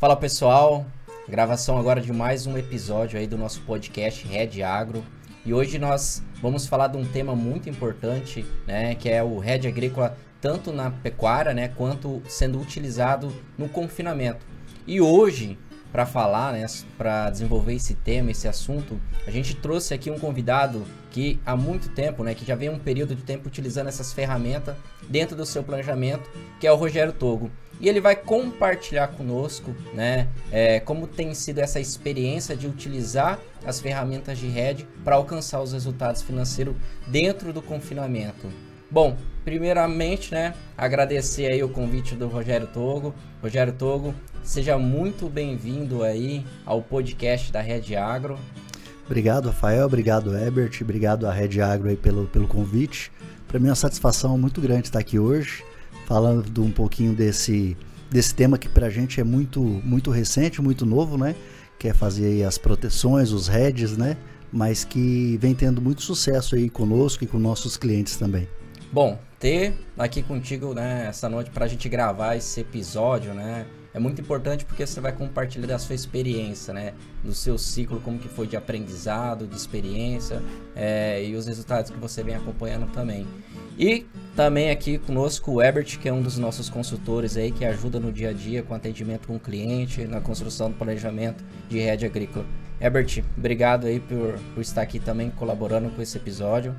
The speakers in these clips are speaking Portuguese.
Fala pessoal, gravação agora de mais um episódio aí do nosso podcast Red Agro. E hoje nós vamos falar de um tema muito importante, né, que é o Red Agrícola tanto na pecuária, né, quanto sendo utilizado no confinamento. E hoje, para falar, né, para desenvolver esse tema, esse assunto, a gente trouxe aqui um convidado que há muito tempo, né, que já vem um período de tempo utilizando essas ferramentas dentro do seu planejamento, que é o Rogério Togo e ele vai compartilhar conosco, né, é, como tem sido essa experiência de utilizar as ferramentas de Red para alcançar os resultados financeiros dentro do confinamento. Bom, primeiramente, né, agradecer aí o convite do Rogério Togo. Rogério Togo, seja muito bem-vindo aí ao podcast da Red Agro. Obrigado, Rafael. Obrigado, Herbert. Obrigado à Red Agro aí pelo, pelo convite. Para mim é uma satisfação muito grande estar aqui hoje falando um pouquinho desse, desse tema que para a gente é muito, muito recente, muito novo, né? Que é fazer as proteções, os heads, né? Mas que vem tendo muito sucesso aí conosco e com nossos clientes também. Bom, ter aqui contigo, né, essa noite para a gente gravar esse episódio, né? é muito importante porque você vai compartilhar da sua experiência, né? Do seu ciclo, como que foi de aprendizado, de experiência é, e os resultados que você vem acompanhando também. E também aqui conosco o Ebert, que é um dos nossos consultores aí, que ajuda no dia a dia com atendimento com o cliente, na construção do planejamento de rede agrícola. Ebert, obrigado aí por, por estar aqui também colaborando com esse episódio.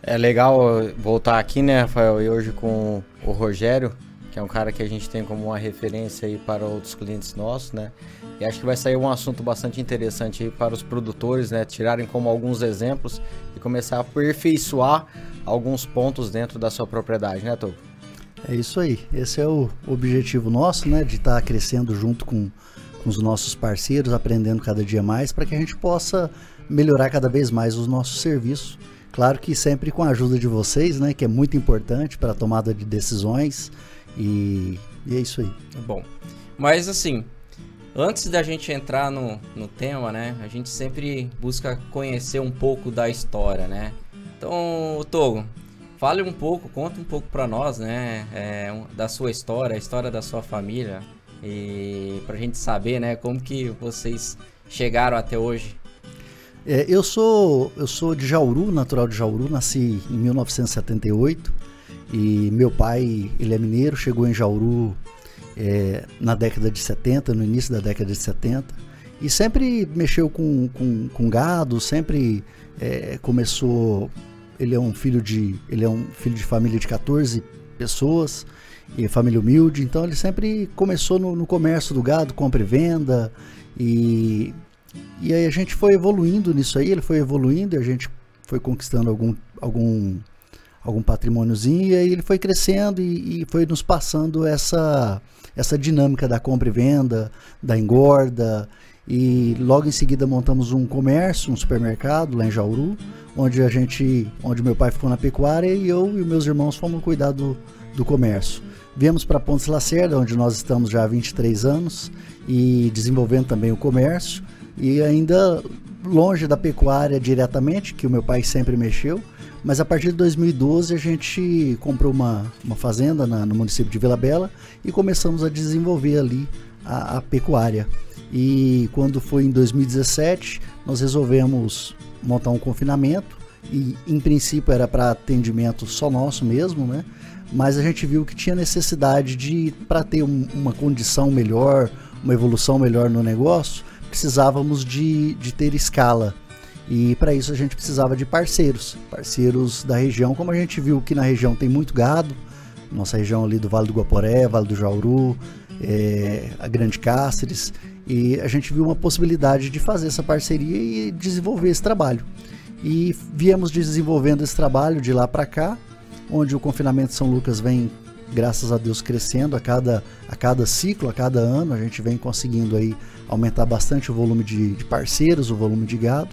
É legal voltar aqui, né, Rafael, e hoje com o Rogério, que é um cara que a gente tem como uma referência aí para outros clientes nossos, né? E acho que vai sair um assunto bastante interessante aí para os produtores, né? Tirarem como alguns exemplos e começar a aperfeiçoar alguns pontos dentro da sua propriedade, né, Tô? É isso aí. Esse é o objetivo nosso, né? De estar tá crescendo junto com, com os nossos parceiros, aprendendo cada dia mais, para que a gente possa melhorar cada vez mais os nossos serviços. Claro que sempre com a ajuda de vocês, né? Que é muito importante para a tomada de decisões e, e é isso aí. Bom, mas assim, antes da gente entrar no, no tema, né? A gente sempre busca conhecer um pouco da história, né? Então, Togo, fale um pouco, conta um pouco para nós, né? É, da sua história, a história da sua família e pra gente saber, né? Como que vocês chegaram até hoje. É, eu sou eu sou de Jauru, natural de Jauru, nasci em 1978 e meu pai, ele é mineiro, chegou em Jauru é, na década de 70, no início da década de 70, e sempre mexeu com, com, com gado, sempre é, começou. Ele é um filho de. Ele é um filho de família de 14 pessoas, e família humilde, então ele sempre começou no, no comércio do gado, compra e venda, e, e aí a gente foi evoluindo nisso aí, ele foi evoluindo e a gente foi conquistando algum, algum algum patrimôniozinho, e aí ele foi crescendo e, e, foi nos passando essa, essa dinâmica da compra e venda, da engorda, e logo em seguida montamos um comércio, um supermercado lá em Jauru, onde a gente, onde meu pai ficou na pecuária e eu e meus irmãos fomos cuidar do, do comércio. Viemos para Pontes Lacerda, onde nós estamos já há 23 anos e desenvolvendo também o comércio e ainda longe da pecuária diretamente, que o meu pai sempre mexeu, mas a partir de 2012 a gente comprou uma, uma fazenda na, no município de Vila Bela e começamos a desenvolver ali a, a pecuária. E quando foi em 2017, nós resolvemos montar um confinamento e em princípio era para atendimento só nosso mesmo, né? Mas a gente viu que tinha necessidade de para ter um, uma condição melhor, uma evolução melhor no negócio, precisávamos de, de ter escala. E para isso a gente precisava de parceiros, parceiros da região. Como a gente viu que na região tem muito gado, nossa região ali do Vale do Guaporé, Vale do Jauru, é, a Grande Cáceres, e a gente viu uma possibilidade de fazer essa parceria e desenvolver esse trabalho. E viemos desenvolvendo esse trabalho de lá para cá, onde o confinamento de São Lucas vem, graças a Deus, crescendo a cada, a cada ciclo, a cada ano, a gente vem conseguindo aí aumentar bastante o volume de, de parceiros, o volume de gado.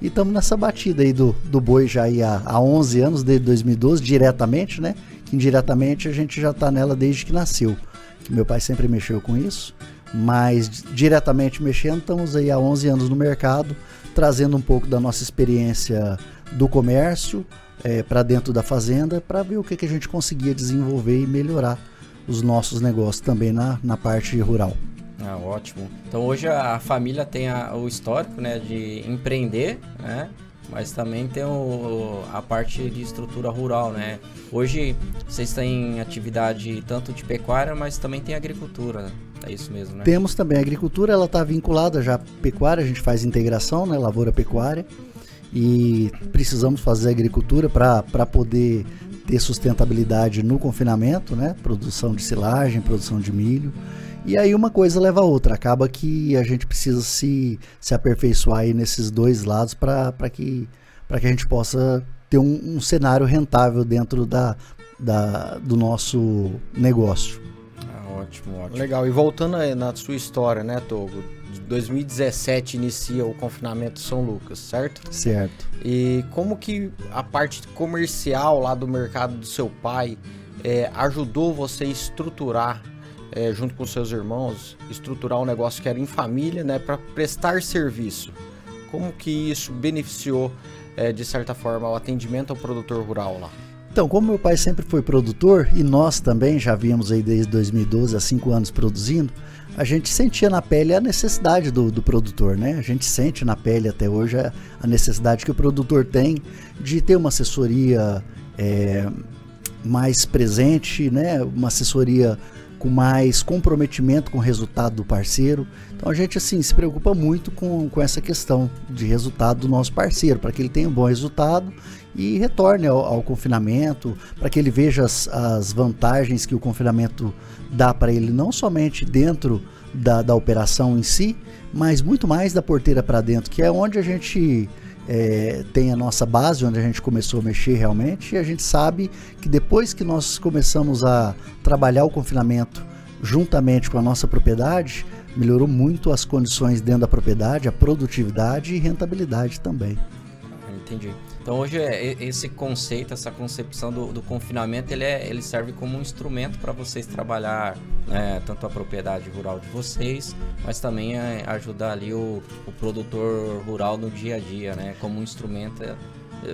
E estamos nessa batida aí do, do boi já aí há, há 11 anos, desde 2012, diretamente, né? Indiretamente a gente já está nela desde que nasceu. Que meu pai sempre mexeu com isso, mas diretamente mexendo, estamos aí há 11 anos no mercado, trazendo um pouco da nossa experiência do comércio é, para dentro da fazenda, para ver o que, que a gente conseguia desenvolver e melhorar os nossos negócios também na, na parte rural. Ah, ótimo. Então hoje a família tem a, o histórico né, de empreender, né? Mas também tem o, a parte de estrutura rural, né? Hoje vocês têm atividade tanto de pecuária, mas também tem agricultura, né? É isso mesmo, né? Temos também a agricultura, ela está vinculada já à pecuária, a gente faz integração, né? Lavoura pecuária. E precisamos fazer agricultura para poder ter sustentabilidade no confinamento, né? Produção de silagem, produção de milho. E aí uma coisa leva a outra. Acaba que a gente precisa se, se aperfeiçoar aí nesses dois lados para que, que a gente possa ter um, um cenário rentável dentro da, da, do nosso negócio. Ah, ótimo, ótimo. Legal. E voltando na sua história, né, Togo? 2017 inicia o confinamento São Lucas, certo? Certo. E como que a parte comercial lá do mercado do seu pai é, ajudou você a estruturar é, junto com seus irmãos, estruturar um negócio que era em família, né, para prestar serviço. Como que isso beneficiou, é, de certa forma, o atendimento ao produtor rural lá? Então, como meu pai sempre foi produtor e nós também já víamos aí desde 2012, há cinco anos produzindo, a gente sentia na pele a necessidade do, do produtor, né? A gente sente na pele até hoje a, a necessidade que o produtor tem de ter uma assessoria é, mais presente, né? Uma assessoria com mais comprometimento com o resultado do parceiro. Então a gente assim se preocupa muito com, com essa questão de resultado do nosso parceiro, para que ele tenha um bom resultado e retorne ao, ao confinamento, para que ele veja as, as, vantagens que o confinamento dá para ele, não somente dentro da, da operação em si, mas muito mais da porteira para dentro, que é onde a gente é, tem a nossa base, onde a gente começou a mexer realmente, e a gente sabe que depois que nós começamos a trabalhar o confinamento juntamente com a nossa propriedade, melhorou muito as condições dentro da propriedade, a produtividade e rentabilidade também. Entendi. Então hoje é, esse conceito, essa concepção do, do confinamento, ele, é, ele serve como um instrumento para vocês trabalhar né, tanto a propriedade rural de vocês, mas também é, ajudar ali o, o produtor rural no dia a dia, né? Como um instrumento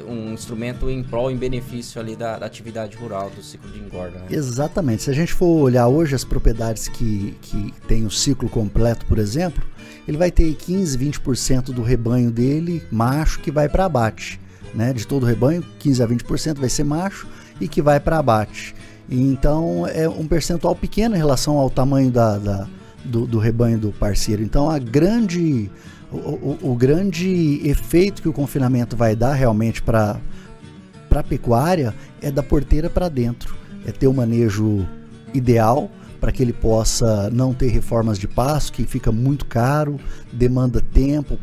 um instrumento em prol, em benefício ali da, da atividade rural, do ciclo de engorda. Né? Exatamente. Se a gente for olhar hoje as propriedades que, que têm o ciclo completo, por exemplo, ele vai ter 15, 20% do rebanho dele, macho, que vai para abate né, de todo o rebanho, 15 a 20% vai ser macho e que vai para abate. Então é um percentual pequeno em relação ao tamanho da, da do, do, rebanho do parceiro. Então a grande, o, o, o grande efeito que o confinamento vai dar realmente para a pecuária é da porteira para dentro. É ter o manejo ideal para que ele possa não ter reformas de pasto, que fica muito caro, demanda tempo,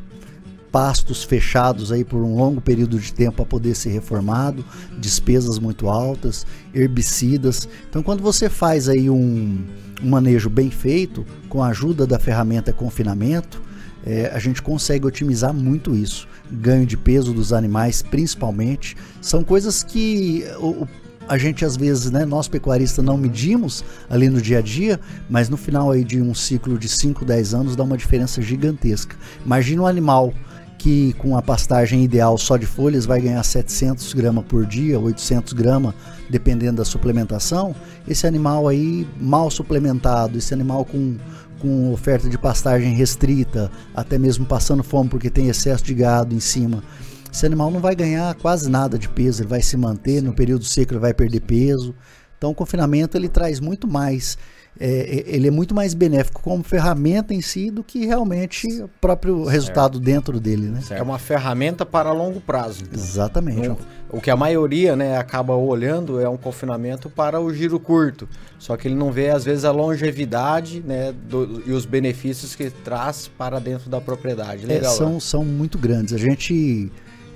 pastos fechados aí por um longo período de tempo para poder ser reformado, despesas muito altas, herbicidas. Então, quando você faz aí um, um manejo bem feito, com a ajuda da ferramenta confinamento, é, a gente consegue otimizar muito isso. Ganho de peso dos animais, principalmente, são coisas que o, a gente às vezes, né, nós pecuaristas não medimos ali no dia a dia, mas no final aí de um ciclo de 5, 10 anos dá uma diferença gigantesca. Imagina um animal que com a pastagem ideal só de folhas vai ganhar 700 gramas por dia, 800 gramas, dependendo da suplementação, esse animal aí mal suplementado, esse animal com, com oferta de pastagem restrita, até mesmo passando fome porque tem excesso de gado em cima, esse animal não vai ganhar quase nada de peso, ele vai se manter, no período seco ele vai perder peso. Então o confinamento ele traz muito mais é, é, ele é muito mais benéfico como ferramenta em si do que realmente o próprio certo. resultado dentro dele, né? Certo. É uma ferramenta para longo prazo. Então. Exatamente. Um, o que a maioria, né, acaba olhando é um confinamento para o giro curto. Só que ele não vê às vezes a longevidade, né, do, e os benefícios que traz para dentro da propriedade. Legal, é, são, são muito grandes. A gente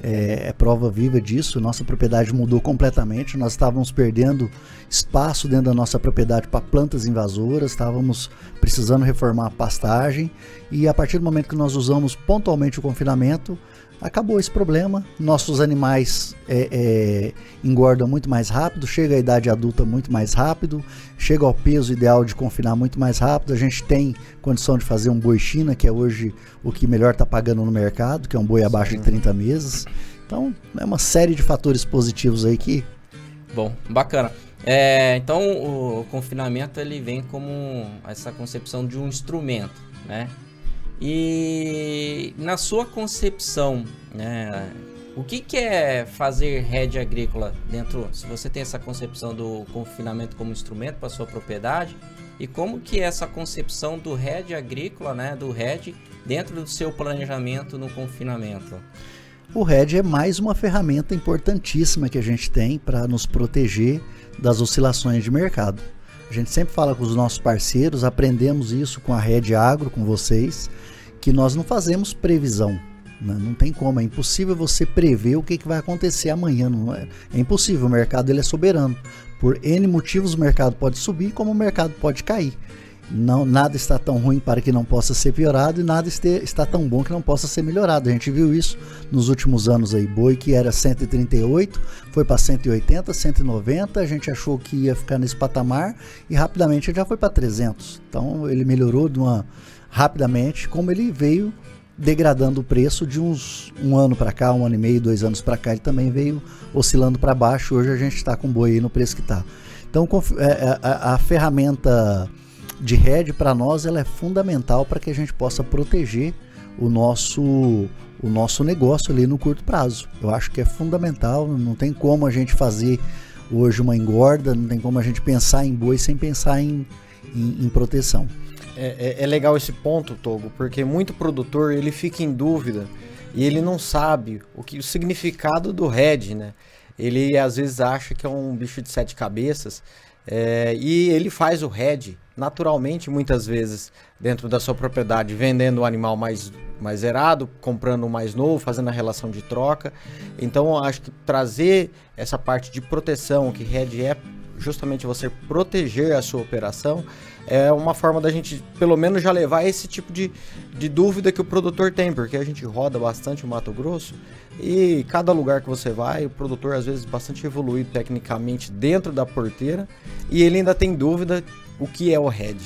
é, é, prova viva disso. Nossa propriedade mudou completamente. Nós estávamos perdendo espaço dentro da nossa propriedade para plantas invasoras, estávamos precisando reformar a pastagem e a partir do momento que nós usamos pontualmente o confinamento, acabou esse problema. Nossos animais é, é, engordam muito mais rápido, chega à idade adulta muito mais rápido, chega ao peso ideal de confinar muito mais rápido. A gente tem condição de fazer um boi China, que é hoje o que melhor está pagando no mercado, que é um boi abaixo Sim. de 30 meses. Então, é uma série de fatores positivos aí que. Bom, bacana. É, então, o confinamento ele vem como essa concepção de um instrumento né? E na sua concepção, né, o que, que é fazer rede agrícola dentro, se você tem essa concepção do confinamento como instrumento para sua propriedade, e como que é essa concepção do rede agrícola, né, do rede dentro do seu planejamento no confinamento? O RED é mais uma ferramenta importantíssima que a gente tem para nos proteger das oscilações de mercado. A gente sempre fala com os nossos parceiros, aprendemos isso com a Red Agro, com vocês, que nós não fazemos previsão. Né? Não tem como, é impossível você prever o que, que vai acontecer amanhã. Não é, é impossível, o mercado ele é soberano. Por N motivos o mercado pode subir, como o mercado pode cair. Não, nada está tão ruim para que não possa ser piorado e nada este, está tão bom que não possa ser melhorado. A gente viu isso nos últimos anos aí. Boi que era 138, foi para 180, 190, a gente achou que ia ficar nesse patamar e rapidamente já foi para 300. Então ele melhorou de uma rapidamente, como ele veio degradando o preço de uns um ano para cá, um ano e meio, dois anos para cá, ele também veio oscilando para baixo. Hoje a gente está com boi aí no preço que está. Então é, é, a, ferramenta de rede para nós ela é fundamental para que a gente possa proteger o nosso o nosso negócio ali no curto prazo. Eu acho que é fundamental, não tem como a gente fazer hoje uma engorda, não tem como a gente pensar em boi sem pensar em, em, em proteção. É, é, é, legal esse ponto, Togo, porque muito produtor ele fica em dúvida e ele não sabe o que o significado do head, né? Ele às vezes acha que é um bicho de sete cabeças é, e ele faz o head naturalmente, muitas vezes, dentro da sua propriedade, vendendo o animal mais, mais zerado, comprando o mais novo, fazendo a relação de troca. Então, acho que trazer essa parte de proteção, que Red é justamente você proteger a sua operação, é uma forma da gente, pelo menos, já levar esse tipo de, de dúvida que o produtor tem, porque a gente roda bastante o Mato Grosso e cada lugar que você vai, o produtor às vezes bastante evoluído tecnicamente dentro da porteira e ele ainda tem dúvida o que é o head.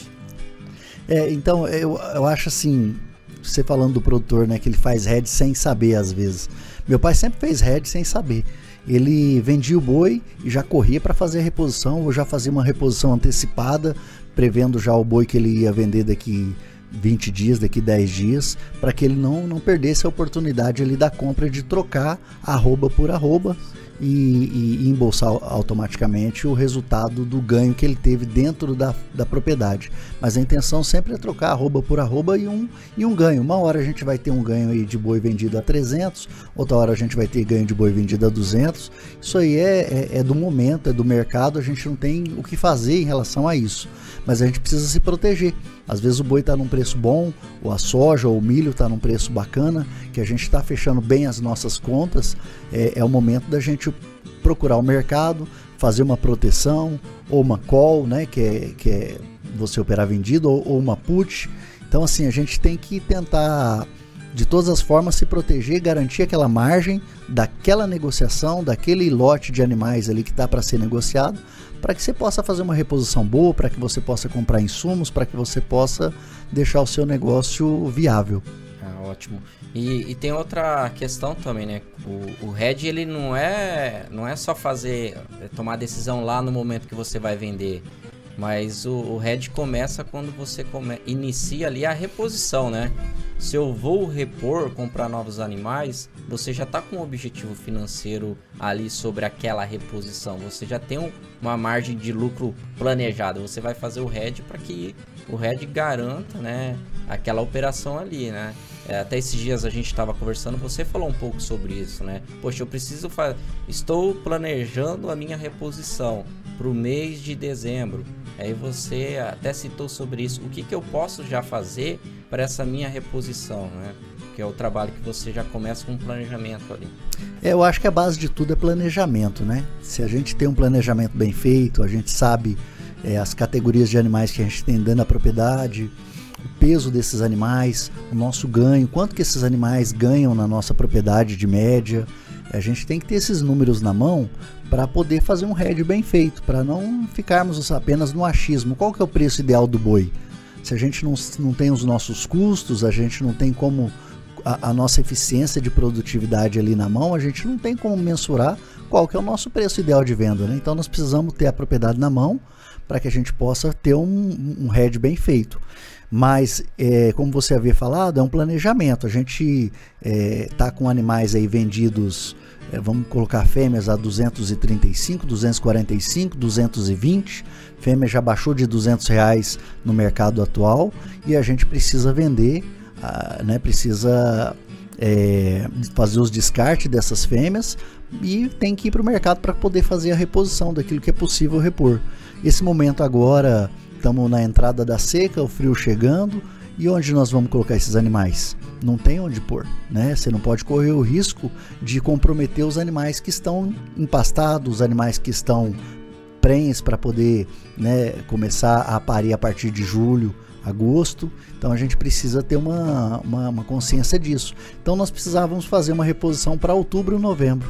É, então eu, eu acho assim, você falando do produtor, né, que ele faz head sem saber às vezes. Meu pai sempre fez head sem saber. Ele vendia o boi e já corria para fazer a reposição, ou já fazia uma reposição antecipada, prevendo já o boi que ele ia vender daqui 20 dias, daqui 10 dias, para que ele não, não perdesse a oportunidade ali da compra de trocar arroba por arroba e, e, embolsar automaticamente o resultado do ganho que ele teve dentro da, da propriedade. Mas a intenção sempre é trocar arroba por arroba e um, e um ganho. Uma hora a gente vai ter um ganho aí de boi vendido a 300, outra hora a gente vai ter ganho de boi vendido a 200. Isso aí é, é, é do momento, é do mercado, a gente não tem o que fazer em relação a isso. Mas a gente precisa se proteger. Às vezes o boi está num preço bom, ou a soja ou o milho está num preço bacana, que a gente está fechando bem as nossas contas. É, é o momento da gente procurar o mercado, fazer uma proteção, ou uma call, né, que é, que é você operar vendido, ou, ou uma put. Então, assim, a gente tem que tentar de todas as formas se proteger, garantir aquela margem daquela negociação, daquele lote de animais ali que está para ser negociado, para que você possa fazer uma reposição boa, para que você possa comprar insumos, para que você possa deixar o seu negócio viável. Ah, ótimo. E, e, tem outra questão também, né? O, o ele não é não é só fazer é tomar decisão lá no momento que você vai vender, mas o, o começa quando você come, inicia ali a reposição, né? Se eu vou repor, comprar novos animais, você já está com um objetivo financeiro ali sobre aquela reposição. Você já tem um, uma margem de lucro planejada. Você vai fazer o head para que o head garanta, né, aquela operação ali, né? É, até esses dias a gente estava conversando, você falou um pouco sobre isso, né? Poxa, eu preciso fazer. Estou planejando a minha reposição para o mês de dezembro. Aí você até citou sobre isso. O que, que eu posso já fazer para essa minha reposição, né? Que é o trabalho que você já começa com um planejamento ali. É, eu acho que a base de tudo é planejamento, né? Se a gente tem um planejamento bem feito, a gente sabe é, as categorias de animais que a gente tem dentro da propriedade, o peso desses animais, o nosso ganho, quanto que esses animais ganham na nossa propriedade de média. A gente tem que ter esses números na mão para poder fazer um head bem feito, para não ficarmos apenas no achismo. Qual que é o preço ideal do boi? Se a gente não, não tem os nossos custos, a gente não tem como a, a, nossa eficiência de produtividade ali na mão, a gente não tem como mensurar qual que é o nosso preço ideal de venda. Né? Então nós precisamos ter a propriedade na mão para que a gente possa ter um, um head bem feito. Mas, é, como você havia falado, é um planejamento. A gente está é, tá com animais aí vendidos, é, vamos colocar fêmeas a 235, 245, 220. Fêmea já baixou de 200 reais no mercado atual e a gente precisa vender, ah, né, precisa é, fazer os descartes dessas fêmeas e tem que ir para o mercado para poder fazer a reposição daquilo que é possível repor. Esse momento agora Estamos na entrada da seca, o frio chegando. E onde nós vamos colocar esses animais? Não tem onde pôr, né? Você não pode correr o risco de comprometer os animais que estão empastados, os animais que estão prens para poder né, começar a parir a partir de julho, agosto. Então a gente precisa ter uma, uma, uma consciência disso. Então nós precisávamos fazer uma reposição para outubro e novembro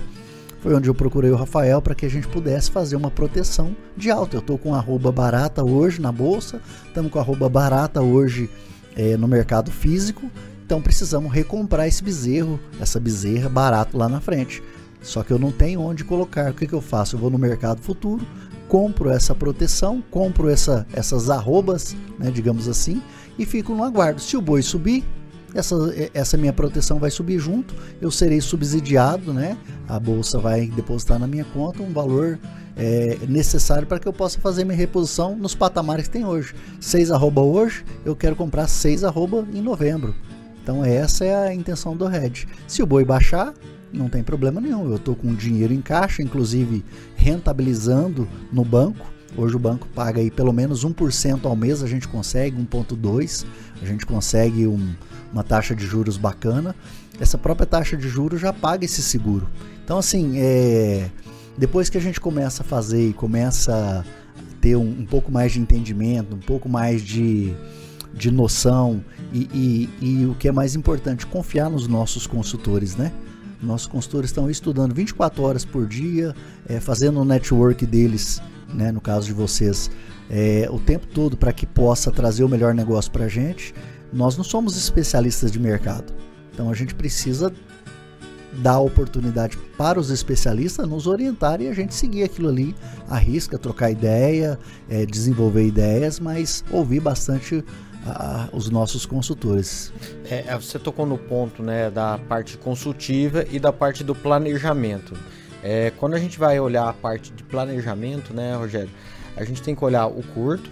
foi onde eu procurei o Rafael para que a gente pudesse fazer uma proteção de alta. Eu estou com arroba barata hoje na bolsa, estamos com arroba barata hoje é, no mercado físico, então precisamos recomprar esse bezerro, essa bezerra barato lá na frente. Só que eu não tenho onde colocar. O que, que eu faço? Eu vou no mercado futuro, compro essa proteção, compro essa, essas arrobas, né, digamos assim, e fico no aguardo. Se o boi subir, essa, essa minha proteção vai subir junto, eu serei subsidiado, né? A bolsa vai depositar na minha conta um valor é, necessário para que eu possa fazer minha reposição nos patamares que tem hoje. 6 arroba hoje, eu quero comprar 6 arroba em novembro. Então essa é a intenção do hedge. Se o boi baixar, não tem problema nenhum. Eu estou com dinheiro em caixa, inclusive rentabilizando no banco. Hoje o banco paga aí pelo menos 1% ao mês, a gente consegue 1,2%, a gente consegue um, uma taxa de juros bacana, essa própria taxa de juros já paga esse seguro. Então, assim, é, depois que a gente começa a fazer e começa a ter um, um pouco mais de entendimento, um pouco mais de, de noção e, e, e o que é mais importante, confiar nos nossos consultores, né? Nossos consultores estão estudando 24 horas por dia, é, fazendo o network deles, né, no caso de vocês, é, o tempo todo para que possa trazer o melhor negócio para a gente. Nós não somos especialistas de mercado, então a gente precisa dar oportunidade para os especialistas nos orientarem e a gente seguir aquilo ali, arrisca, trocar ideia, é, desenvolver ideias, mas ouvir bastante os nossos consultores. É, é, você tocou no ponto né, da parte consultiva e da parte do planejamento. É, quando a gente vai olhar a parte de planejamento, né, Rogério, a gente tem que olhar o curto,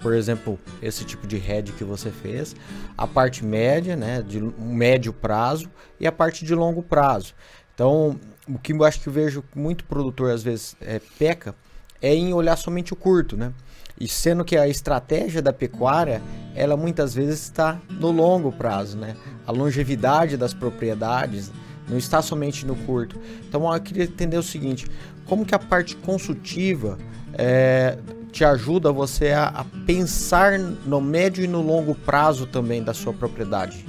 por exemplo, esse tipo de head que você fez, a parte média, né, de médio prazo e a parte de longo prazo. Então, o que eu acho que eu vejo muito produtor às vezes é, peca é em olhar somente o curto, né? E sendo que a estratégia da pecuária, ela muitas vezes está no longo prazo, né? A longevidade das propriedades não está somente no curto. Então eu queria entender o seguinte: como que a parte consultiva é, te ajuda você a, a, pensar no médio e no longo prazo também da sua propriedade?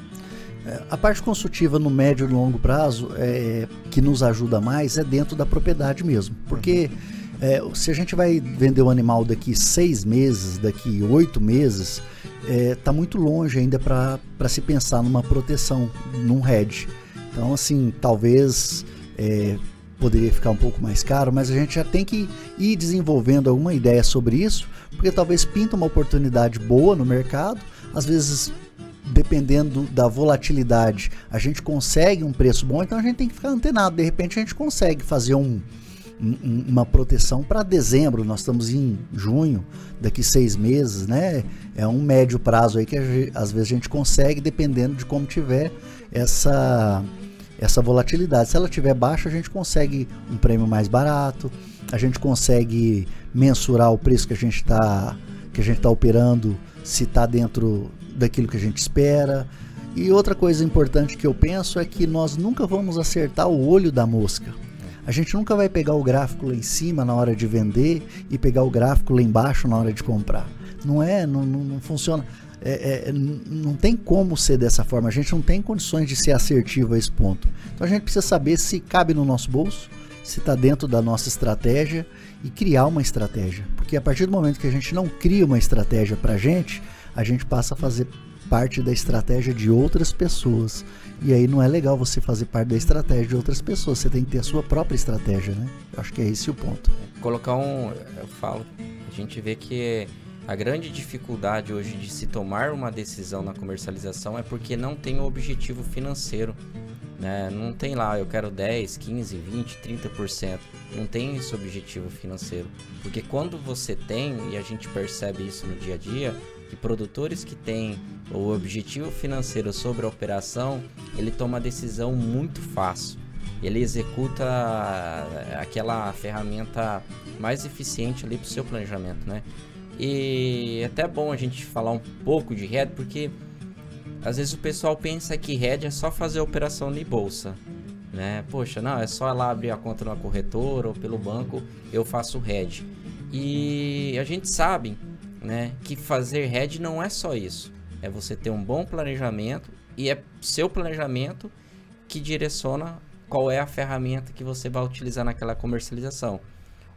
É, a parte consultiva no médio e longo prazo é, que nos ajuda mais é dentro da propriedade mesmo. Porque é, se a gente vai vender um animal daqui seis meses, daqui oito meses, está é, tá muito longe ainda para se pensar numa proteção, num hedge. Então, assim, talvez é, poderia ficar um pouco mais caro, mas a gente já tem que ir desenvolvendo alguma ideia sobre isso, porque talvez pinta uma oportunidade boa no mercado, às vezes dependendo da volatilidade, a gente consegue um preço bom, então a gente tem que ficar antenado. De repente a gente consegue fazer um, um, uma proteção para dezembro. Nós estamos em junho, daqui seis meses, né? É um médio prazo aí que às vezes a gente consegue, dependendo de como tiver essa essa volatilidade. Se ela tiver baixa, a gente consegue um prêmio mais barato, a gente consegue mensurar o preço que a gente está que a gente está operando, se está dentro daquilo que a gente espera. E outra coisa importante que eu penso é que nós nunca vamos acertar o olho da mosca. A gente nunca vai pegar o gráfico lá em cima na hora de vender e pegar o gráfico lá embaixo na hora de comprar. Não é, não, não, não funciona é, é, não tem como ser dessa forma. A gente não tem condições de ser assertivo a esse ponto. Então a gente precisa saber se cabe no nosso bolso, se está dentro da nossa estratégia e criar uma estratégia. Porque a partir do momento que a gente não cria uma estratégia para a gente, a gente passa a fazer parte da estratégia de outras pessoas. E aí não é legal você fazer parte da estratégia de outras pessoas. Você tem que ter a sua própria estratégia, né? Eu acho que é esse o ponto. Colocar um. Eu falo, a gente vê que a grande dificuldade hoje de se tomar uma decisão na comercialização é porque não tem o objetivo financeiro. Né? Não tem lá, eu quero 10, 15, 20, 30%. Não tem esse objetivo financeiro. Porque quando você tem, e a gente percebe isso no dia a dia, que produtores que têm o objetivo financeiro sobre a operação, ele toma a decisão muito fácil. Ele executa aquela ferramenta mais eficiente ali para o seu planejamento, né? E é até bom a gente falar um pouco de RED, porque às vezes o pessoal pensa que RED é só fazer operação de bolsa. Né? Poxa, não, é só lá abrir a conta numa corretora ou pelo banco, eu faço RED. E a gente sabe né, que fazer RED não é só isso. É você ter um bom planejamento e é seu planejamento que direciona qual é a ferramenta que você vai utilizar naquela comercialização.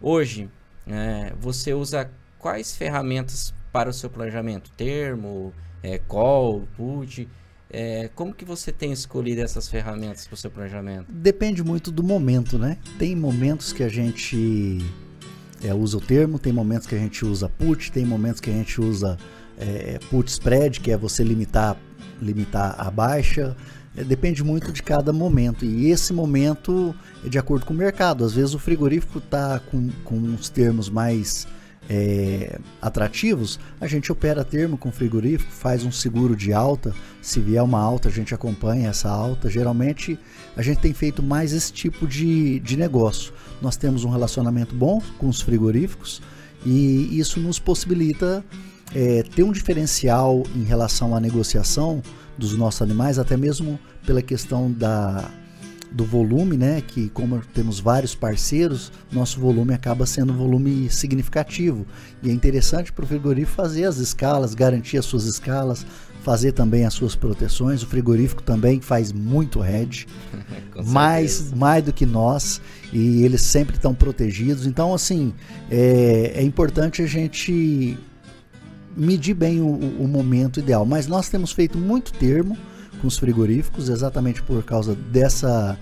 Hoje, é, você usa quais ferramentas para o seu planejamento? Termo, é, call, put? É, como que você tem escolhido essas ferramentas para o seu planejamento? Depende muito do momento, né? Tem momentos que a gente é, usa o termo, tem momentos que a gente usa put, tem momentos que a gente usa é, put spread, que é você limitar, limitar a baixa. É, depende muito de cada momento. E esse momento é de acordo com o mercado. Às vezes o frigorífico está com, com uns termos mais é, atrativos, a gente opera termo com frigorífico, faz um seguro de alta. Se vier uma alta, a gente acompanha essa alta. Geralmente a gente tem feito mais esse tipo de, de negócio. Nós temos um relacionamento bom com os frigoríficos e isso nos possibilita é, ter um diferencial em relação à negociação dos nossos animais, até mesmo pela questão da, do volume, né? Que como temos vários parceiros, nosso volume acaba sendo um volume significativo. E é interessante para o frigorífico fazer as escalas, garantir as suas escalas, fazer também as suas proteções. O frigorífico também faz muito hedge, mais, mais do que nós, e eles sempre estão protegidos. Então, assim, é, é importante a gente medir bem o, o momento ideal. Mas nós temos feito muito termo com os frigoríficos, exatamente por causa dessa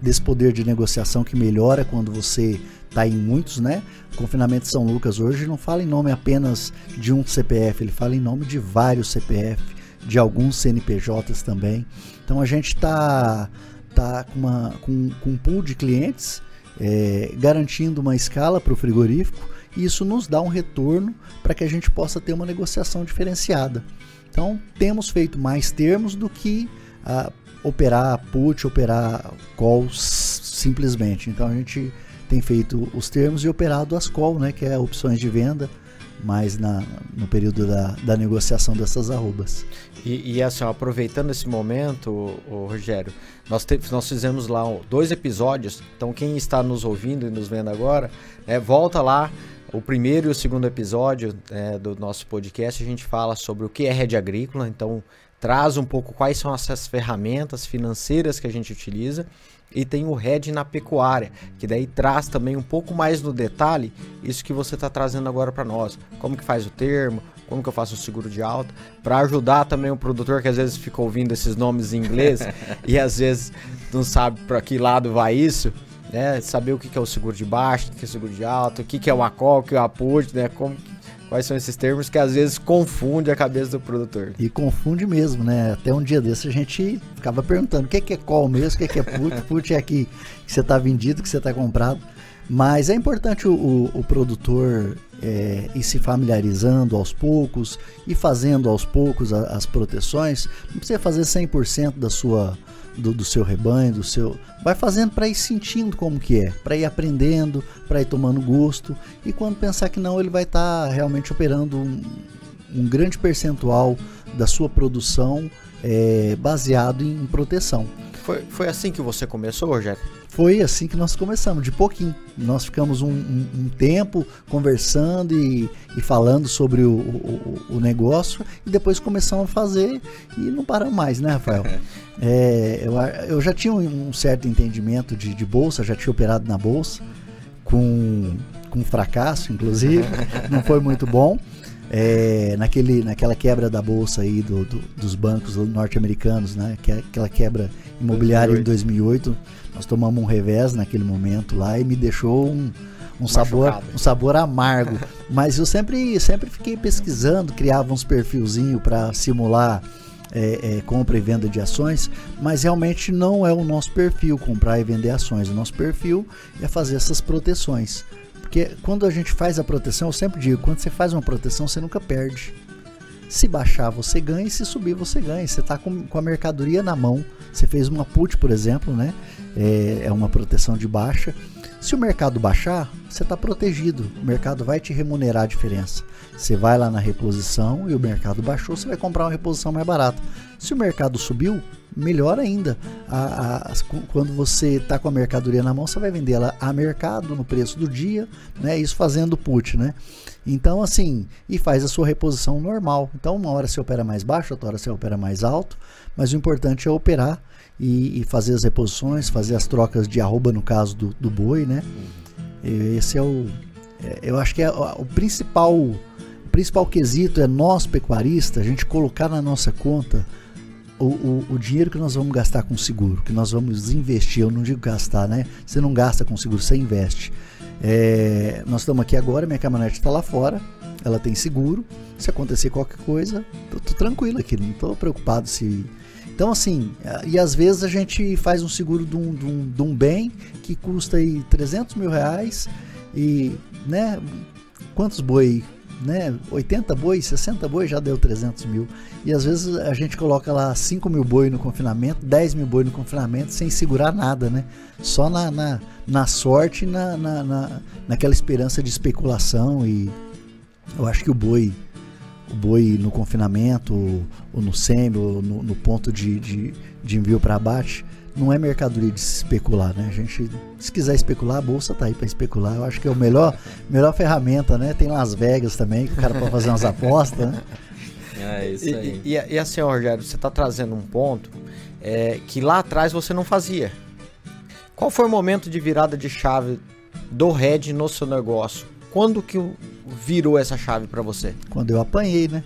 desse poder de negociação que melhora quando você está em muitos, né? O confinamento de São Lucas hoje não fala em nome apenas de um CPF, ele fala em nome de vários CPF, de alguns CNPJs também. Então a gente está tá com, uma, com, com um pool de clientes é, garantindo uma escala para o frigorífico e isso nos dá um retorno para que a gente possa ter uma negociação diferenciada. Então, temos feito mais termos do que uh, operar put, operar calls simplesmente. Então, a gente tem feito os termos e operado as call, né, que é opções de venda, mais na, no período da, da negociação dessas arrobas. E, e assim, aproveitando esse momento, Rogério, nós, te, nós fizemos lá dois episódios, então quem está nos ouvindo e nos vendo agora, é, volta lá, o primeiro e o segundo episódio é, do nosso podcast a gente fala sobre o que é rede agrícola, então traz um pouco quais são essas ferramentas financeiras que a gente utiliza e tem o RED na pecuária, que daí traz também um pouco mais no detalhe isso que você está trazendo agora para nós. Como que faz o termo, como que eu faço o seguro de alta, para ajudar também o produtor que às vezes fica ouvindo esses nomes em inglês e às vezes não sabe para que lado vai isso né? Saber o que é o seguro de baixo, o que é o seguro de alto, o que é o ACOL, o que é o APUT, né? Como, quais são esses termos que às vezes confunde a cabeça do produtor. E confunde mesmo, né? Até um dia desse a gente ficava perguntando o que é call mesmo, o que é put, put é aqui que você está vendido, que você está comprado. Mas é importante o, o, o produtor é, ir se familiarizando aos poucos e fazendo aos poucos as, as proteções. Não precisa fazer 100% da sua do, do seu rebanho, do seu. Vai fazendo para ir sentindo como que é, para ir aprendendo, para ir tomando gosto. E quando pensar que não, ele vai estar tá realmente operando um, um, grande percentual da sua produção é, baseado em proteção. Foi, foi assim que você começou, Rogério? Foi assim que nós começamos, de pouquinho. Nós ficamos um, um, um tempo conversando e, e falando sobre o, o, o, negócio e depois começamos a fazer e não paramos mais, né, Rafael? É, eu, eu, já tinha um certo entendimento de, de bolsa, já tinha operado na bolsa, com, com fracasso, inclusive, não foi muito bom. é, naquele, naquela quebra da bolsa aí do, do, dos bancos norte-americanos, né? É aquela quebra imobiliária 2008. em 2008, nós tomamos um revés naquele momento lá e me deixou um, um sabor, um sabor amargo. Mas eu sempre, sempre fiquei pesquisando, criava uns perfilzinhos para simular é, é, compra e venda de ações, mas realmente não é o nosso perfil comprar e vender ações. O nosso perfil é fazer essas proteções. Porque quando a gente faz a proteção, eu sempre digo, quando você faz uma proteção, você nunca perde. Se baixar, você ganha, e se subir, você ganha. Você está com, com, a mercadoria na mão. Você fez uma put, por exemplo, né? É, é uma proteção de baixa. Se o mercado baixar, você está protegido. O mercado vai te remunerar a diferença. Você vai lá na reposição e o mercado baixou, você vai comprar uma reposição mais barata. Se o mercado subiu, melhor ainda. A, a, quando você está com a mercadoria na mão, você vai vender ela a mercado no preço do dia, né? Isso fazendo put, né? Então, assim, e faz a sua reposição normal. Então, uma hora você opera mais baixo, outra hora você opera mais alto, mas o importante é operar e, e fazer as reposições, fazer as trocas de arroba no caso do, do boi, né? Esse é o. É, eu acho que é o principal. O principal quesito é nós, pecuaristas, a gente colocar na nossa conta o, o, o, dinheiro que nós vamos gastar com seguro, que nós vamos investir, eu não digo gastar, né? Você não gasta com seguro, você investe. É, nós estamos aqui agora, minha caminhonete está lá fora, ela tem seguro. Se acontecer qualquer coisa, tô, tô tranquilo aqui, não estou preocupado se. Então, assim, e às vezes a gente faz um seguro de um, de um, de um bem que custa aí 300 mil reais e, né, quantos boi né, 80 boi, 60 boi já deu 300 mil. E às vezes a gente coloca lá 5 mil boi no confinamento, 10 mil boi no confinamento, sem segurar nada, né? Só na, na, na sorte na, na, na, naquela esperança de especulação. E eu acho que o boi, o boi no confinamento, ou no SEMI, ou no, no ponto de, de, de envio para abate, não é mercadoria de se especular, né? A gente, se quiser especular, a bolsa tá aí para especular. Eu acho que é o melhor, melhor ferramenta, né? Tem Las Vegas também, que o cara pode fazer umas apostas, né? É isso aí. E, e, e assim, Rogério, você tá trazendo um ponto é, que lá atrás você não fazia. Qual foi o momento de virada de chave do Red no seu negócio? Quando que virou essa chave para você? Quando eu apanhei, né?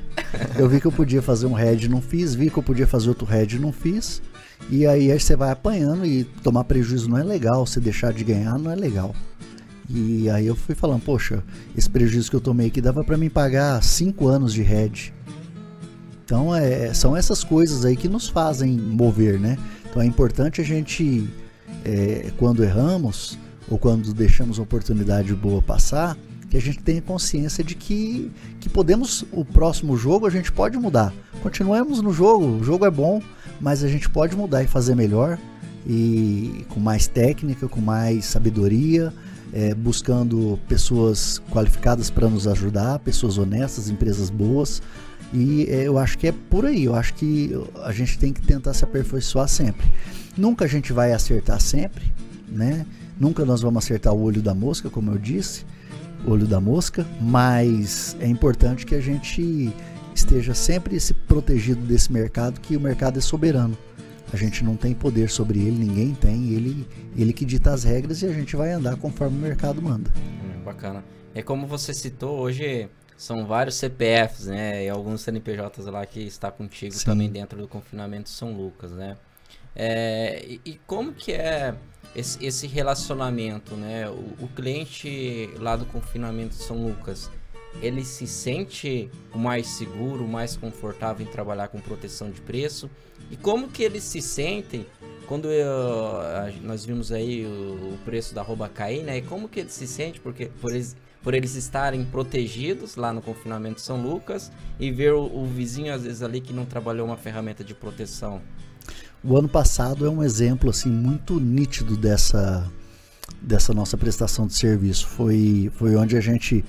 Eu vi que eu podia fazer um Red, não fiz. Vi que eu podia fazer outro Red, não fiz. E aí, aí você vai apanhando e tomar prejuízo não é legal, você deixar de ganhar não é legal. E aí eu fui falando, poxa, esse prejuízo que eu tomei aqui dava para mim pagar 5 anos de head. Então é, são essas coisas aí que nos fazem mover, né? Então é importante a gente, é, quando erramos ou quando deixamos uma oportunidade boa passar, que a gente tenha consciência de que, que podemos, o próximo jogo a gente pode mudar. Continuemos no jogo, o jogo é bom, mas a gente pode mudar e fazer melhor e com mais técnica, com mais sabedoria, é, buscando pessoas qualificadas para nos ajudar, pessoas honestas, empresas boas. E é, eu acho que é por aí. Eu acho que a gente tem que tentar se aperfeiçoar sempre. Nunca a gente vai acertar sempre, né? Nunca nós vamos acertar o olho da mosca, como eu disse, olho da mosca, mas é importante que a gente esteja sempre se protegido desse mercado, que o mercado é soberano. A gente não tem poder sobre ele, ninguém tem, ele, ele que dita as regras e a gente vai andar conforme o mercado manda. Hum, bacana. É como você citou, hoje são vários CPFs, né? E alguns CNPJs lá que está contigo Sim. também dentro do confinamento São Lucas, né? É, e, e, como que é esse, esse relacionamento, né? O, o, cliente lá do confinamento São Lucas, ele se sente mais seguro, mais confortável em trabalhar com proteção de preço? E como que eles se sentem quando eu, nós vimos aí o, o, preço da rouba cair, né? E como que eles se sentem porque por eles, por eles estarem protegidos lá no confinamento de São Lucas e ver o, o vizinho às vezes ali que não trabalhou uma ferramenta de proteção? O ano passado é um exemplo assim muito nítido dessa dessa nossa prestação de serviço. Foi foi onde a gente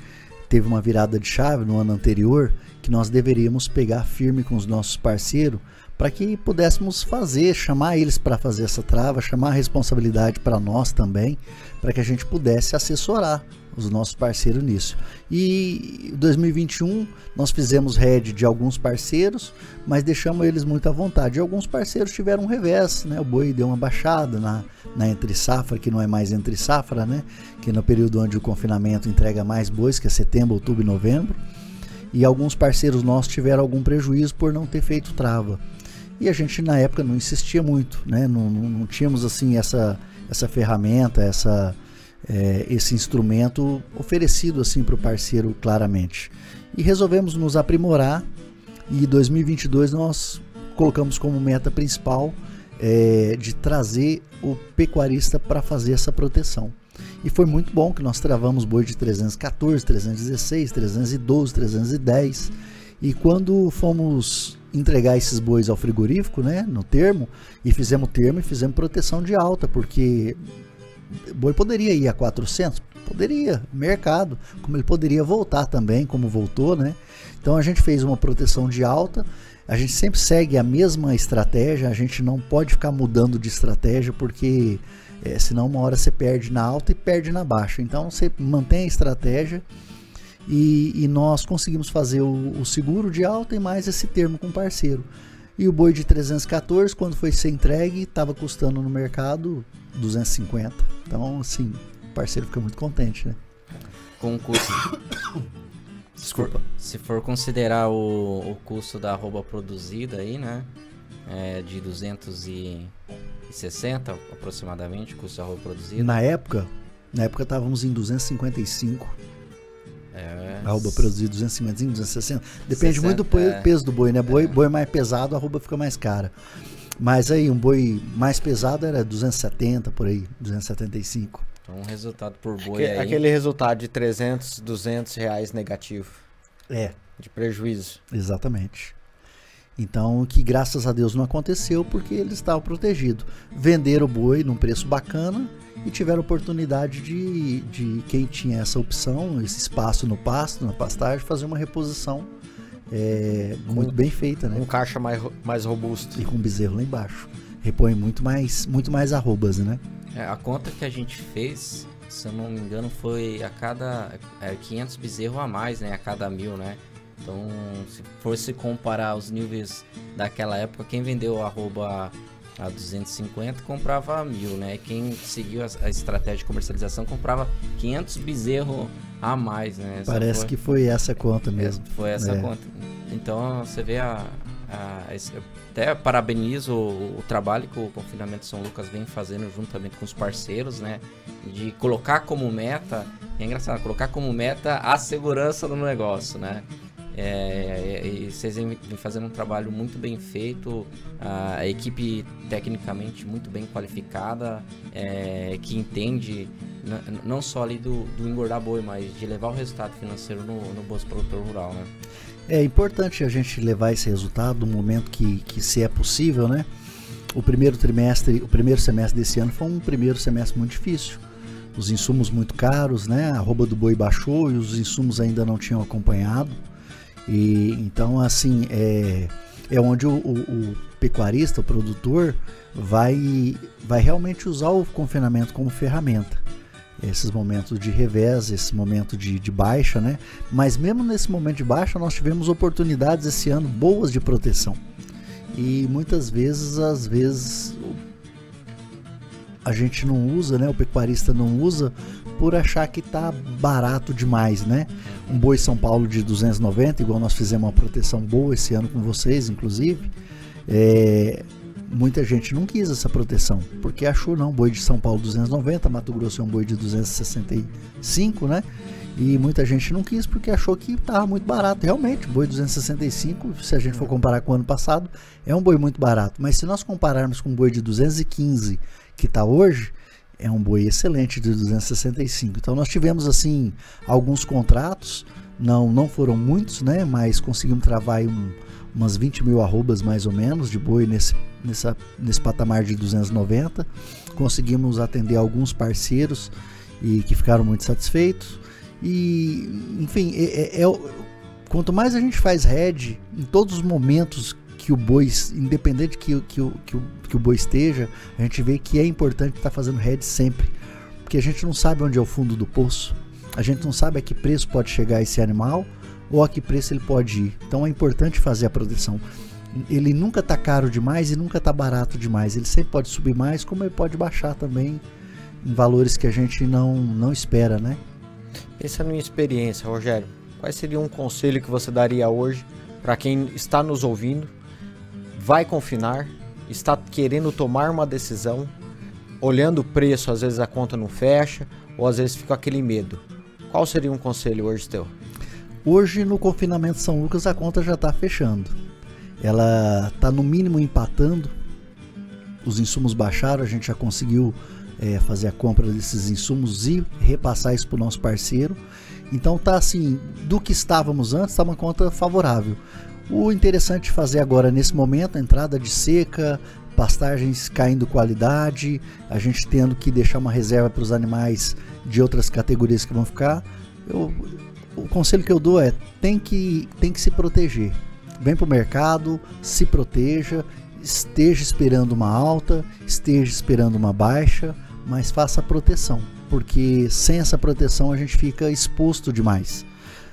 teve uma virada de chave no ano anterior que nós deveríamos pegar firme com os nossos parceiros para que pudéssemos fazer, chamar eles para fazer essa trava, chamar a responsabilidade para nós também, para que a gente pudesse assessorar os nossos parceiros nisso. E 2021 nós fizemos head de alguns parceiros, mas deixamos eles muito à vontade. E alguns parceiros tiveram um revés, né? O boi deu uma baixada na, na entre safra, que não é mais entre safra, né? Que no período onde o confinamento entrega mais bois, que é setembro, outubro e novembro. e alguns parceiros nossos tiveram algum prejuízo por não ter feito trava. E a gente na época não insistia muito, né? não, não, não tínhamos assim essa, essa ferramenta, essa, é, esse instrumento oferecido assim para o parceiro claramente. E resolvemos nos aprimorar e 2022 nós colocamos como meta principal é, de trazer o pecuarista para fazer essa proteção. E foi muito bom que nós travamos boi de 314, 316, 312, 310. E quando fomos entregar esses bois ao frigorífico, né, no termo, e fizemos termo e fizemos proteção de alta, porque boi poderia ir a 400, poderia, mercado, como ele poderia voltar também, como voltou, né? Então a gente fez uma proteção de alta. A gente sempre segue a mesma estratégia, a gente não pode ficar mudando de estratégia porque é, senão uma hora você perde na alta e perde na baixa. Então você mantém a estratégia e, e nós conseguimos fazer o, o, seguro de alta e mais esse termo com parceiro. E o boi de 314, quando foi ser entregue, estava custando no mercado 250. Então, assim, o parceiro fica muito contente, né? Com o custo. Desculpa. Se for considerar o, o custo da arroba produzida aí, né? É de 260 aproximadamente, o custo da arroba produzida. Na época, na época estávamos em 255. É. Arroba produzida 250, 260. Depende 60, muito do é. peso do boi, né? Boi, é. boi mais pesado, a arroba fica mais cara. Mas aí, um boi mais pesado era 270 por aí, 275. Então, um resultado por boi aí. Aquele resultado de 300, 200 reais negativo. É. De prejuízo. Exatamente. Então, que graças a Deus não aconteceu porque eles estavam protegidos. Venderam o boi num preço bacana e tiveram oportunidade de, de quem tinha essa opção, esse espaço no pasto, na pastagem, fazer uma reposição é, muito bem feita, né? Um caixa mais, mais robusto. E com bezerro lá embaixo. Repõe muito mais, muito mais arrobas, né? É, a conta que a gente fez, se eu não me engano, foi a cada é, 500 bezerros a mais, né? A cada mil, né? Então, se fosse comparar os níveis daquela época, quem vendeu arroba a 250 comprava mil, né? Quem seguiu a, a, estratégia de comercialização comprava 500 bezerros a mais, né? Essa Parece foi, que foi essa conta mesmo. Foi essa é. conta. Então, você vê a, até parabenizo o, o, trabalho que o Confinamento São Lucas vem fazendo juntamente com os parceiros, né? De colocar como meta, é engraçado, colocar como meta a segurança do negócio, né? É, e vocês vêm fazendo um trabalho muito bem feito, a equipe tecnicamente muito bem qualificada, é, que entende não só ali do, do engordar boi, mas de levar o resultado financeiro no, no bolso produtor rural, né? É importante a gente levar esse resultado no momento que, que se é possível, né? O primeiro trimestre, o primeiro semestre desse ano foi um primeiro semestre muito difícil. Os insumos muito caros, né? A rouba do boi baixou e os insumos ainda não tinham acompanhado. E então assim é, é onde o, o, o pecuarista, o produtor, vai, vai realmente usar o confinamento como ferramenta esses momentos de revés, esse momento de, de baixa, né? Mas mesmo nesse momento de baixa, nós tivemos oportunidades esse ano boas de proteção. E muitas vezes, às vezes, a gente não usa, né? O pecuarista não usa por achar que tá barato demais, né? Um boi São Paulo de 290, igual nós fizemos uma proteção boa esse ano com vocês, inclusive, é, muita gente não quis essa proteção, porque achou não, boi de São Paulo 290, Mato Grosso é um boi de 265, né? E muita gente não quis porque achou que estava muito barato. Realmente, boi 265, se a gente for comparar com o ano passado, é um boi muito barato. Mas se nós compararmos com o boi de 215 que está hoje, é um boi excelente de 265. Então nós tivemos assim alguns contratos, não não foram muitos, né? Mas conseguimos travar um, umas 20 mil arrobas mais ou menos de boi nesse nessa, nesse patamar de 290. Conseguimos atender alguns parceiros e que ficaram muito satisfeitos. E, enfim, é, é, é, quanto mais a gente faz head em todos os momentos que o boi, independente que, que, que, que, o, boi esteja, a gente vê que é importante estar fazendo head sempre. Porque a gente não sabe onde é o fundo do poço, a gente não sabe a que preço pode chegar esse animal ou a que preço ele pode ir. Então é importante fazer a proteção ele nunca tá caro demais e nunca tá barato demais. Ele sempre pode subir mais, como ele pode baixar também em valores que a gente não, não espera, né? Pensa numa experiência, Rogério. quais seria um conselho que você daria hoje para quem está nos ouvindo, vai confinar, está querendo tomar uma decisão, olhando o preço, às vezes a conta não fecha, ou às vezes fica aquele medo. Qual seria um conselho hoje teu? Hoje no confinamento São Lucas a conta já está fechando. Ela está no mínimo empatando. Os insumos baixaram, a gente já conseguiu é, fazer a compra desses insumos e repassar isso para o nosso parceiro. Então tá assim, do que estávamos antes, está uma conta favorável. O interessante fazer agora nesse momento, a entrada de seca, pastagens caindo qualidade, a gente tendo que deixar uma reserva para os animais de outras categorias que vão ficar. Eu, o conselho que eu dou é tem que, tem que se proteger. Vem para o mercado, se proteja, esteja esperando uma alta, esteja esperando uma baixa, mas faça proteção porque sem essa proteção a gente fica exposto demais.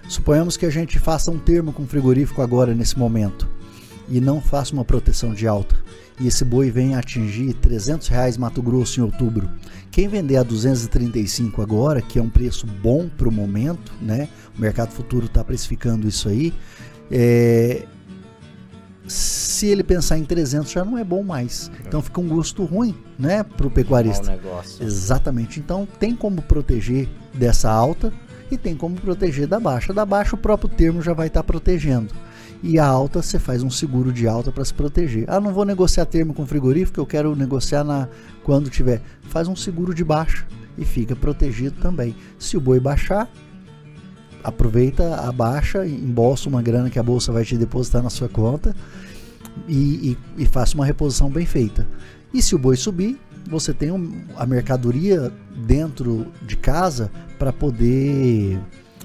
Suponhamos que a gente faça um termo com frigorífico agora nesse momento e não faça uma proteção de alta e esse boi venha atingir 300 reais Mato Grosso em outubro. Quem vender a 235 agora, que é um preço bom para o momento, né? O mercado futuro está precificando isso aí. É, se ele pensar em 300 já não é bom mais. Então fica um gosto ruim, né, para o pecuarista. Exatamente. Então tem como proteger dessa alta e tem como proteger da baixa. Da baixa o próprio termo já vai estar tá protegendo. E a alta você faz um seguro de alta para se proteger. Ah, não vou negociar termo com frigorífico, eu quero negociar na quando tiver. Faz um seguro de baixa e fica protegido também. Se o boi baixar, aproveita a baixa, embolsa uma grana que a bolsa vai te depositar na sua conta e, e, e faça uma reposição bem feita. E se o boi subir, você tem um, a mercadoria dentro de casa para poder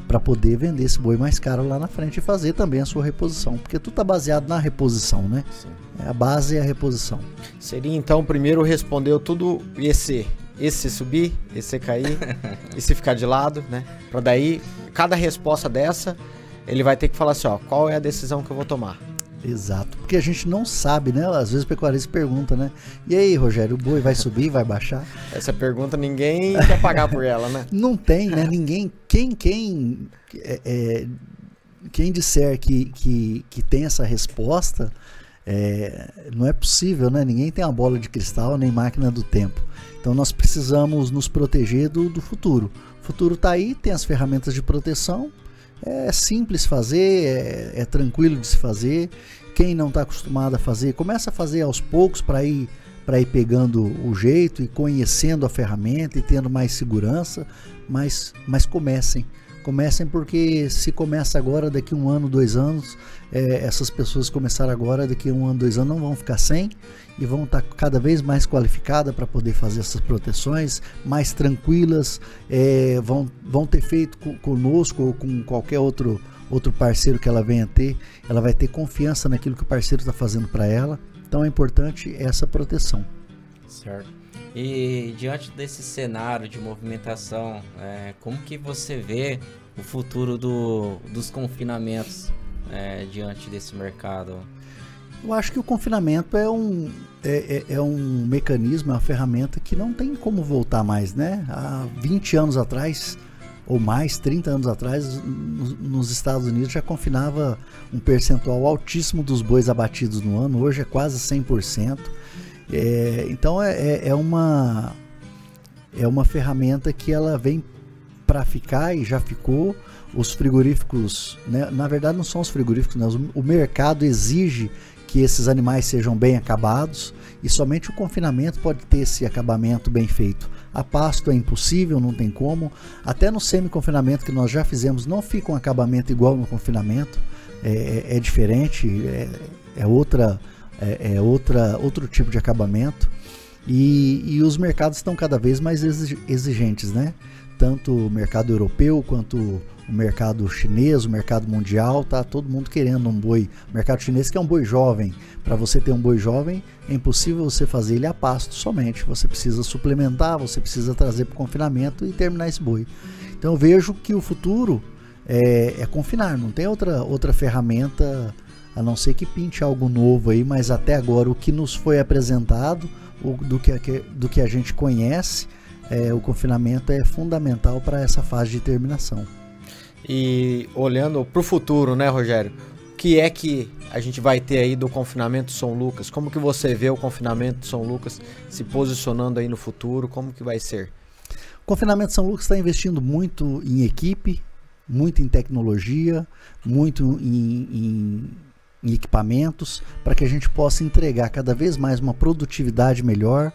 para poder vender esse boi mais caro lá na frente e fazer também a sua reposição, porque tudo está baseado na reposição, né? Sim. A base é a reposição. Seria então primeiro respondeu tudo esse esse subir, esse cair, esse ficar de lado, né? Para daí, cada resposta dessa, ele vai ter que falar assim, ó, qual é a decisão que eu vou tomar? Exato, porque a gente não sabe, né? Às vezes o pecuarista pergunta, né? E aí, Rogério, o boi vai subir, vai baixar? Essa pergunta ninguém quer pagar por ela, né? Não tem, né? Ninguém, quem, quem, é, é, quem disser que, que, que tem essa resposta, é, não é possível, né? Ninguém tem a bola de cristal nem máquina do tempo. Então nós precisamos nos proteger do, do futuro. O futuro está aí, tem as ferramentas de proteção, é simples fazer, é, é tranquilo de se fazer. Quem não está acostumado a fazer, começa a fazer aos poucos para ir para ir pegando o jeito e conhecendo a ferramenta e tendo mais segurança, mas, mas comecem. Comecem porque se começa agora, daqui um ano, dois anos, é, essas pessoas começaram agora, daqui um ano, dois anos, não vão ficar sem e vão estar tá cada vez mais qualificadas para poder fazer essas proteções, mais tranquilas, é, vão, vão ter feito conosco ou com qualquer outro, outro parceiro que ela venha ter, ela vai ter confiança naquilo que o parceiro está fazendo para ela. Então é importante essa proteção. Certo. E diante desse cenário de movimentação, é, como que você vê o futuro do, dos confinamentos é, diante desse mercado? Eu acho que o confinamento é um, é, é, é, um mecanismo, é uma ferramenta que não tem como voltar mais, né? Há 20 anos atrás, ou mais, 30 anos atrás, nos Estados Unidos já confinava um percentual altíssimo dos bois abatidos no ano, hoje é quase 100%. É, então é, é, é, uma, é uma ferramenta que ela vem para ficar e já ficou. Os frigoríficos, né, na verdade não são os frigoríficos, né, o mercado exige que esses animais sejam bem acabados e somente o confinamento pode ter esse acabamento bem feito. A pasto é impossível, não tem como. Até no semi-confinamento que nós já fizemos, não fica um acabamento igual no confinamento. É, é, é diferente, é, é outra, é, é, outra, outro tipo de acabamento. E, e os mercados estão cada vez mais exigentes, né? Tanto o mercado europeu quanto o mercado chinês, o mercado mundial, tá todo mundo querendo um boi. O mercado chinês que é um boi jovem. Para você ter um boi jovem, é impossível você fazer ele a pasto somente. Você precisa suplementar, você precisa trazer para o confinamento e terminar esse boi. Então eu vejo que o futuro é, é confinar, não tem outra, outra ferramenta a não ser que pinte algo novo aí, mas até agora o que nos foi apresentado, o, do, que, do que a gente conhece, é, o confinamento é fundamental para essa fase de terminação. E olhando para o futuro, né, Rogério? O que é que a gente vai ter aí do confinamento São Lucas? Como que você vê o confinamento São Lucas se posicionando aí no futuro? Como que vai ser? O confinamento São Lucas está investindo muito em equipe, muito em tecnologia, muito em, em, em equipamentos, para que a gente possa entregar cada vez mais uma produtividade melhor,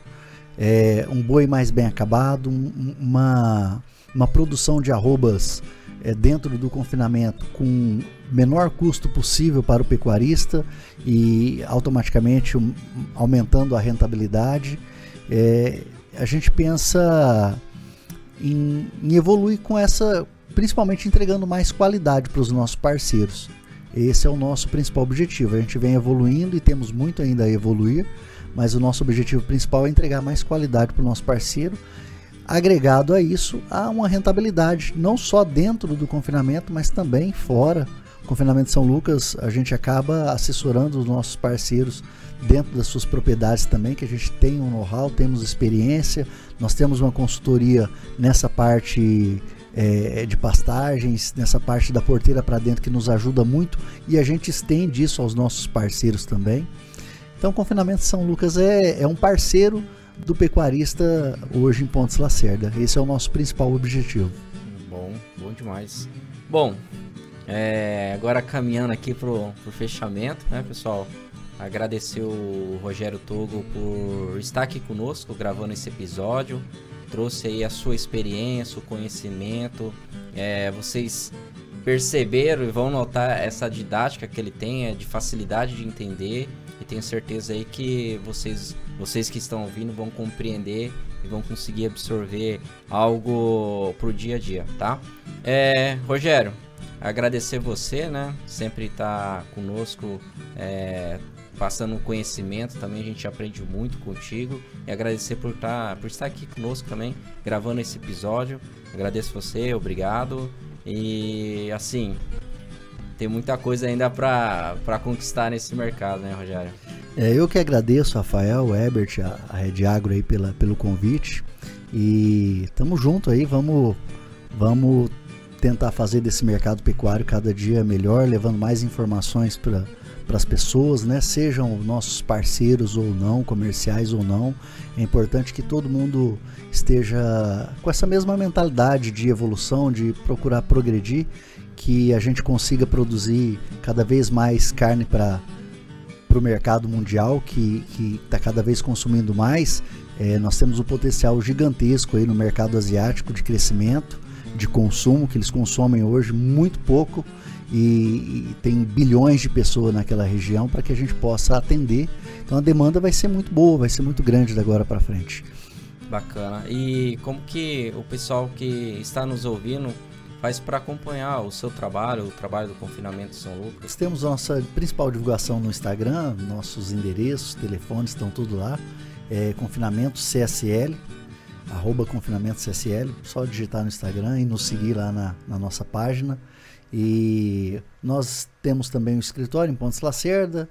é, um boi mais bem acabado, um, uma, uma produção de arrobas é, dentro do confinamento com menor custo possível para o pecuarista e automaticamente um, aumentando a rentabilidade. É, a gente pensa em, em evoluir com essa, principalmente entregando mais qualidade para os nossos parceiros. Esse é o nosso principal objetivo. A gente vem evoluindo e temos muito ainda a evoluir, mas o nosso objetivo principal é entregar mais qualidade para o nosso parceiro. Agregado a isso, há uma rentabilidade, não só dentro do confinamento, mas também fora. O confinamento São Lucas, a gente acaba assessorando os nossos parceiros dentro das suas propriedades também, que a gente tem um know-how, temos experiência, nós temos uma consultoria nessa parte é, de pastagens, nessa parte da porteira para dentro que nos ajuda muito e a gente estende isso aos nossos parceiros também. Então, o Confinamento São Lucas é, é um parceiro do pecuarista hoje em Pontes Lacerda. Esse é o nosso principal objetivo. Bom, bom demais. Bom, é, agora caminhando aqui pro, pro fechamento, né, pessoal? Agradecer o Rogério Togo por estar aqui conosco gravando esse episódio. Trouxe aí a sua experiência, o conhecimento. É, vocês perceberam e vão notar essa didática que ele tem, é de facilidade de entender. E tenho certeza aí que vocês, vocês que estão ouvindo vão compreender e vão conseguir absorver algo pro dia a dia, tá? É, Rogério, agradecer você, né? Sempre tá conosco, é, passando conhecimento também, a gente aprende muito contigo. E agradecer por, tá, por estar aqui conosco também, gravando esse episódio. Agradeço você, obrigado. E assim, tem muita coisa ainda para conquistar nesse mercado, né, Rogério? É, eu que agradeço, Rafael, Ebert, a, a Red Agro aí pela, pelo convite. E tamo junto aí, vamos, vamos tentar fazer desse mercado pecuário cada dia melhor, levando mais informações para para as pessoas, né? Sejam nossos parceiros ou não, comerciais ou não. É importante que todo mundo esteja com essa mesma mentalidade de evolução, de procurar progredir, que a gente consiga produzir cada vez mais carne para para o mercado mundial que está cada vez consumindo mais. É, nós temos um potencial gigantesco aí no mercado asiático de crescimento, de consumo, que eles consomem hoje muito pouco e, e tem bilhões de pessoas naquela região para que a gente possa atender. Então a demanda vai ser muito boa, vai ser muito grande da agora para frente. Bacana. E como que o pessoal que está nos ouvindo faz para acompanhar o seu trabalho, o trabalho do confinamento São Lucas? Nós temos nossa principal divulgação no Instagram, nossos endereços, telefones estão tudo lá. É, confinamento CSL, arroba confinamento CSL, só digitar no Instagram e nos seguir lá na, na nossa página. E nós temos também o escritório em Pontes Lacerda,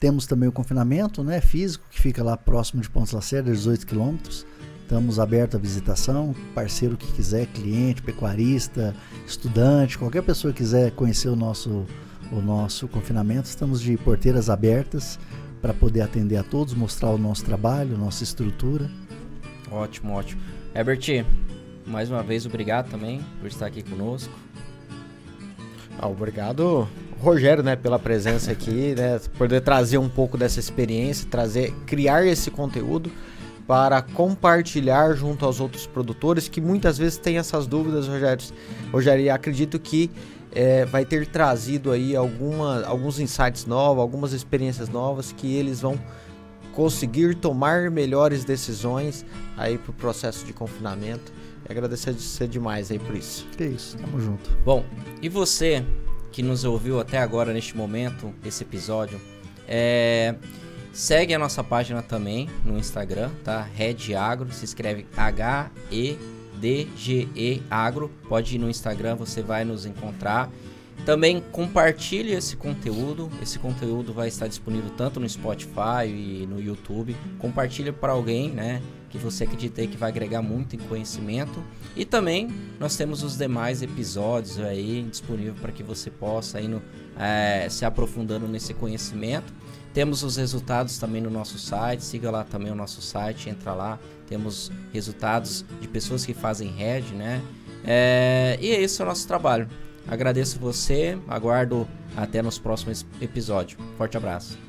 temos também o confinamento né, físico, que fica lá próximo de Pontes Lacerda, 18 quilômetros. Estamos abertos à visitação, parceiro que quiser, cliente, pecuarista, estudante, qualquer pessoa que quiser conhecer o nosso, o nosso confinamento, estamos de porteiras abertas para poder atender a todos, mostrar o nosso trabalho, nossa estrutura. Ótimo, ótimo. Herbert, mais uma vez obrigado também por estar aqui conosco. Ah, obrigado, Rogério, né, pela presença aqui, né, poder trazer um pouco dessa experiência, trazer, criar esse conteúdo para compartilhar junto aos outros produtores que muitas vezes têm essas dúvidas, Rogério. Rogério, acredito que é, vai ter trazido aí alguma, alguns insights novos, algumas experiências novas que eles vão conseguir tomar melhores decisões aí para o processo de confinamento e agradecer você demais aí por isso. Que isso, tamo junto. Bom, e você que nos ouviu até agora neste momento, esse episódio, é... segue a nossa página também no Instagram, tá? Red Agro, se escreve H-E-D-G-E Agro. Pode ir no Instagram, você vai nos encontrar. Também compartilhe esse conteúdo. Esse conteúdo vai estar disponível tanto no Spotify e no YouTube. Compartilhe para alguém, né? Que você acredita que vai agregar muito em conhecimento. E também nós temos os demais episódios aí disponível para que você possa ir no, é, se aprofundando nesse conhecimento. Temos os resultados também no nosso site, siga lá também o nosso site, entra lá. Temos resultados de pessoas que fazem head, né? É, e esse é o nosso trabalho. Agradeço você, aguardo até nos próximos episódios. Forte abraço.